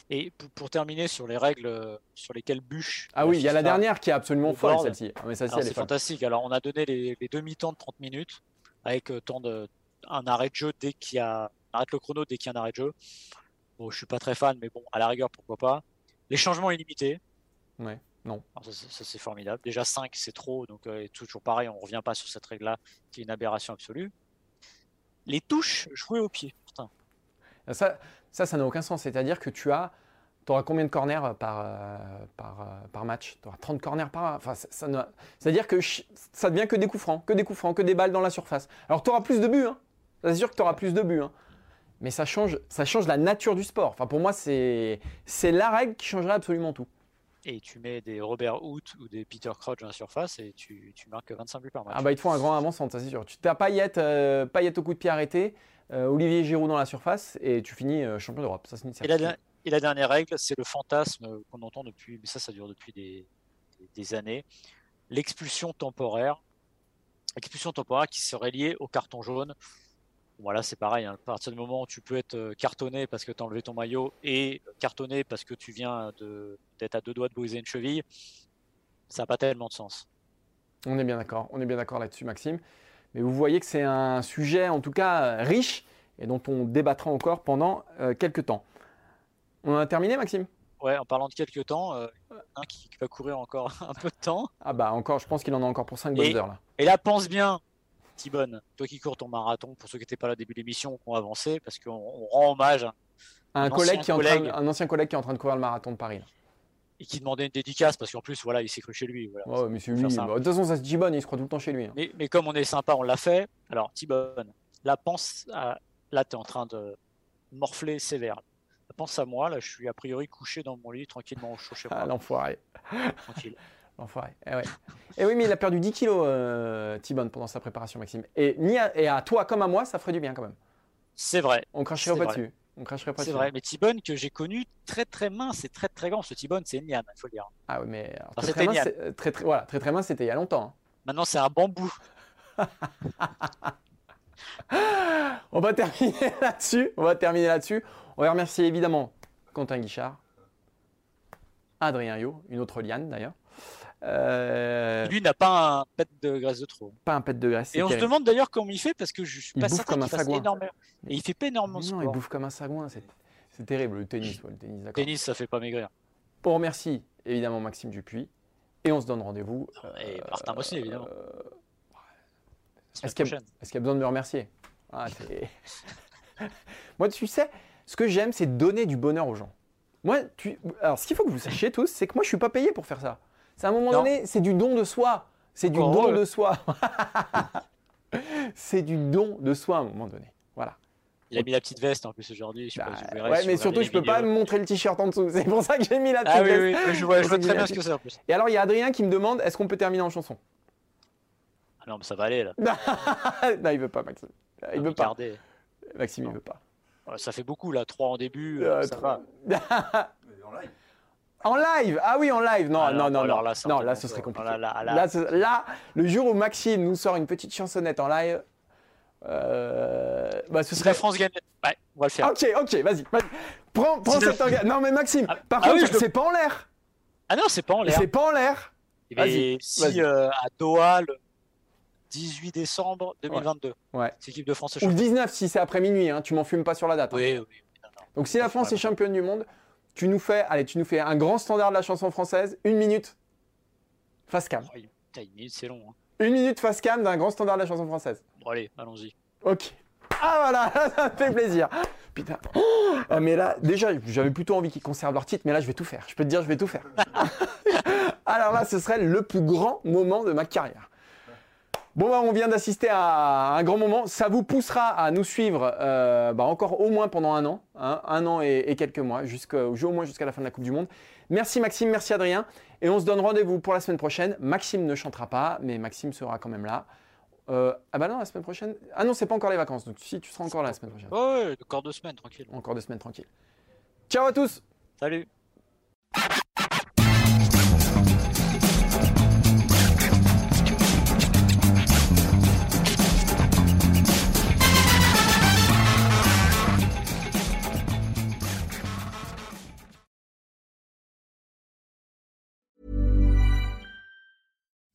Et pour, terminer sur les règles euh, sur lesquelles bûche. Ah oui, il y a la dernière qui est absolument folle, celle-ci. Ah, c'est fantastique. Alors, on a donné les, les demi-temps de 30 minutes avec euh, temps de, un arrêt de jeu dès qu'il y a. Arrête le chrono dès qu'il y a un arrêt de jeu. Bon, je suis pas très fan, mais bon, à la rigueur, pourquoi pas. Les changements illimités. Ouais, non. Alors, ça, c'est- ça, c'est formidable. Déjà 5, c'est trop. Donc, euh, toujours pareil, on revient pas sur cette règle-là qui est une aberration absolue. Les touches jouées au pied. Putain. Ça, ça, ça n'a aucun sens. C'est-à-dire que tu as. Tu auras combien de corners par, euh, par, euh, par match? Tu auras 30 corners par. Enfin, ça, ça C'est-à-dire que ça devient que des coups francs, que des coups francs, que des balles dans la surface. Alors, tu auras plus de buts. Hein. C'est sûr que tu auras plus de buts. hein. Mais ça change, ça change la nature du sport. Enfin, pour moi, c'est la règle qui changerait absolument tout. Et tu mets des Robert Hoot ou des Peter Crouch dans la surface et tu, tu marques 25 buts par match. Ah bah, il te faut un grand avant-centre, ça c'est sûr. Tu t'as Payet, euh, Payet au coup de pied arrêté, euh, Olivier Giroud dans la surface et tu finis euh, champion d'Europe. Ça, c'est une Et la, certitude. et la dernière règle, c'est le fantasme qu'on entend depuis, mais ça, ça dure depuis des, des années, l'expulsion temporaire. Expulsion temporaire qui serait liée au carton jaune. Voilà, c'est pareil. hein. À partir du moment où tu peux être euh, cartonné parce que tu as enlevé ton maillot et cartonné parce que tu viens de- d'être à deux doigts de briser une cheville, ça n'a pas tellement de sens. On est bien d'accord, on est bien d'accord là-dessus, Maxime. Mais vous voyez que c'est un sujet, en tout cas, euh, riche et dont on débattra encore pendant euh, quelques temps. On a terminé, Maxime? Ouais, en parlant de quelques temps, euh, un qui, qui va courir encore un peu de temps. Ah bah encore, je pense qu'il en a encore pour 5 Et- bonnes heures là. Et là, pense bien, Thibonne, toi qui cours ton marathon, pour ceux qui n'étaient pas là au début de l'émission, qui ont avancé, parce qu'on on rend hommage à- Un, un collègue ancien qui est en train, un ancien collègue qui est en train de courir le marathon de Paris. là. et qui demandait une dédicace, parce qu'en plus, voilà, il s'est cru chez lui. voilà. Mais c'est lui. bah, de toute façon, ça se gibonne, il se croit tout le temps chez lui. hein. Mais, mais comme on est sympa, on l'a fait. Alors, Thibonne, là, pense à... Là, tu es en train de morfler sévère. Pense à moi, là, je suis a priori couché dans mon lit, tranquillement au chaud chez moi. Ah, l'enfoiré. tranquille. L'enfoiré. Eh ouais. Eh oui, mais il a perdu 10 kilos, euh, pendant sa préparation, Maxime. Et, ni à, et à toi comme à moi, ça ferait du bien quand même. C'est vrai, On cracherait C'est pas vrai. dessus. On cracherait pas c'est dessus. vrai. Mais Thibonne, que j'ai connu très très mince et très très grand. Ce Thibonne, c'est Nian, il faut le dire. Ah oui, mais alors, très, très mince, c'est- très, très, voilà, très très mince, c'était il y a longtemps. hein. Maintenant, c'est un bambou. On va terminer là-dessus. On va terminer là-dessus. On va remercier évidemment Quentin Guichard, Adrien Yo, une autre liane d'ailleurs. Euh, Lui n'a pas un pet de graisse de trop. pas un pet de graisse. Et on se demande d'ailleurs comment il fait parce que je suis Il pas bouffe certain comme un fasse sagouin. énormément. Et il fait pas énormément de Mais non, il sport. bouffe comme un sagouin. C'est c'est terrible le tennis. ouais, le tennis. Tennis, ça fait pas maigrir. On remercie évidemment Maxime Dupuis et on se donne rendez-vous. Et Martin Mossier, évidemment. euh, Est-ce qu'il y, a- y besoin de me remercier? Ah, Moi, tu sais, ce que j'aime, c'est donner du bonheur aux gens. Moi, tu... Alors, ce qu'il faut que vous sachiez tous, c'est que moi, je suis pas payé pour faire ça. C'est à un moment Non. donné, c'est du don de soi. C'est du don de soi. c'est du don de soi à un moment donné. Voilà. Il a mis la petite veste en plus aujourd'hui. Bah, pas ouais, si mais surtout, je peux pas vidéos. me montrer le t-shirt en dessous. C'est pour ça que j'ai mis la Ah petite veste. oui, je vois, je très bien ce que c'est en plus. Et alors, il y a Adrien qui me demande est-ce qu'on peut terminer en chanson? Ah non, mais ça va aller là. Non, il veut pas, Maxime. Il veut pas. Maxime, il Non. veut pas. Ça fait beaucoup là, trois en début. Euh, ça trois. va. En live Ah oui, en live Non, Ah non, non, alors là, non, un là, ce serait compliqué. Là, là, là. Là, ce- là, le jour où Maxime nous sort une petite chansonnette en live, euh, bah, ce Si serait... la France gagne. Ouais, on va le faire. Ok, ok, vas-y. Prends, prends Si la- cet engagement. Non, mais Maxime, Ah, par ah contre, oui, je le- c'est pas en l'air. Ah non, c'est pas en l'air. C'est pas en l'air. Et Vas-y, si euh, à Doha le 18 décembre 2022, Ouais. c'est l'équipe de France est Ou le championne. 19 si c'est après minuit, hein, tu m'en fumes pas sur la date. hein. Oui, oui. non, non. Donc si la France est championne du monde, tu nous fais, allez, tu nous fais un grand standard de la chanson française, une minute, face cam. Oh, une minute, c'est long. hein. Une minute face cam d'un grand standard de la chanson française. Bon, allez, allons-y. Ok. Ah voilà, ça me fait plaisir. Putain. Ah, mais là, déjà, j'avais plutôt envie qu'ils conservent leur titre, mais là, je vais tout faire. Je peux te dire, je vais tout faire. Alors là, ce serait le plus grand moment de ma carrière. Bon, bah, on vient d'assister à un grand moment. Ça vous poussera à nous suivre euh, bah, encore au moins pendant un an, hein, un an et, quelques mois, au moins jusqu'à la fin de la Coupe du Monde. Merci Maxime, merci Adrien. Et on se donne rendez-vous pour la semaine prochaine. Maxime ne chantera pas, mais Maxime sera quand même là. Euh, ah bah non, la semaine prochaine. Ah non, c'est pas encore les vacances, donc si tu seras encore là la semaine prochaine. Ouais, encore deux semaines, tranquille. Encore deux semaines, tranquille. Ciao à tous Salut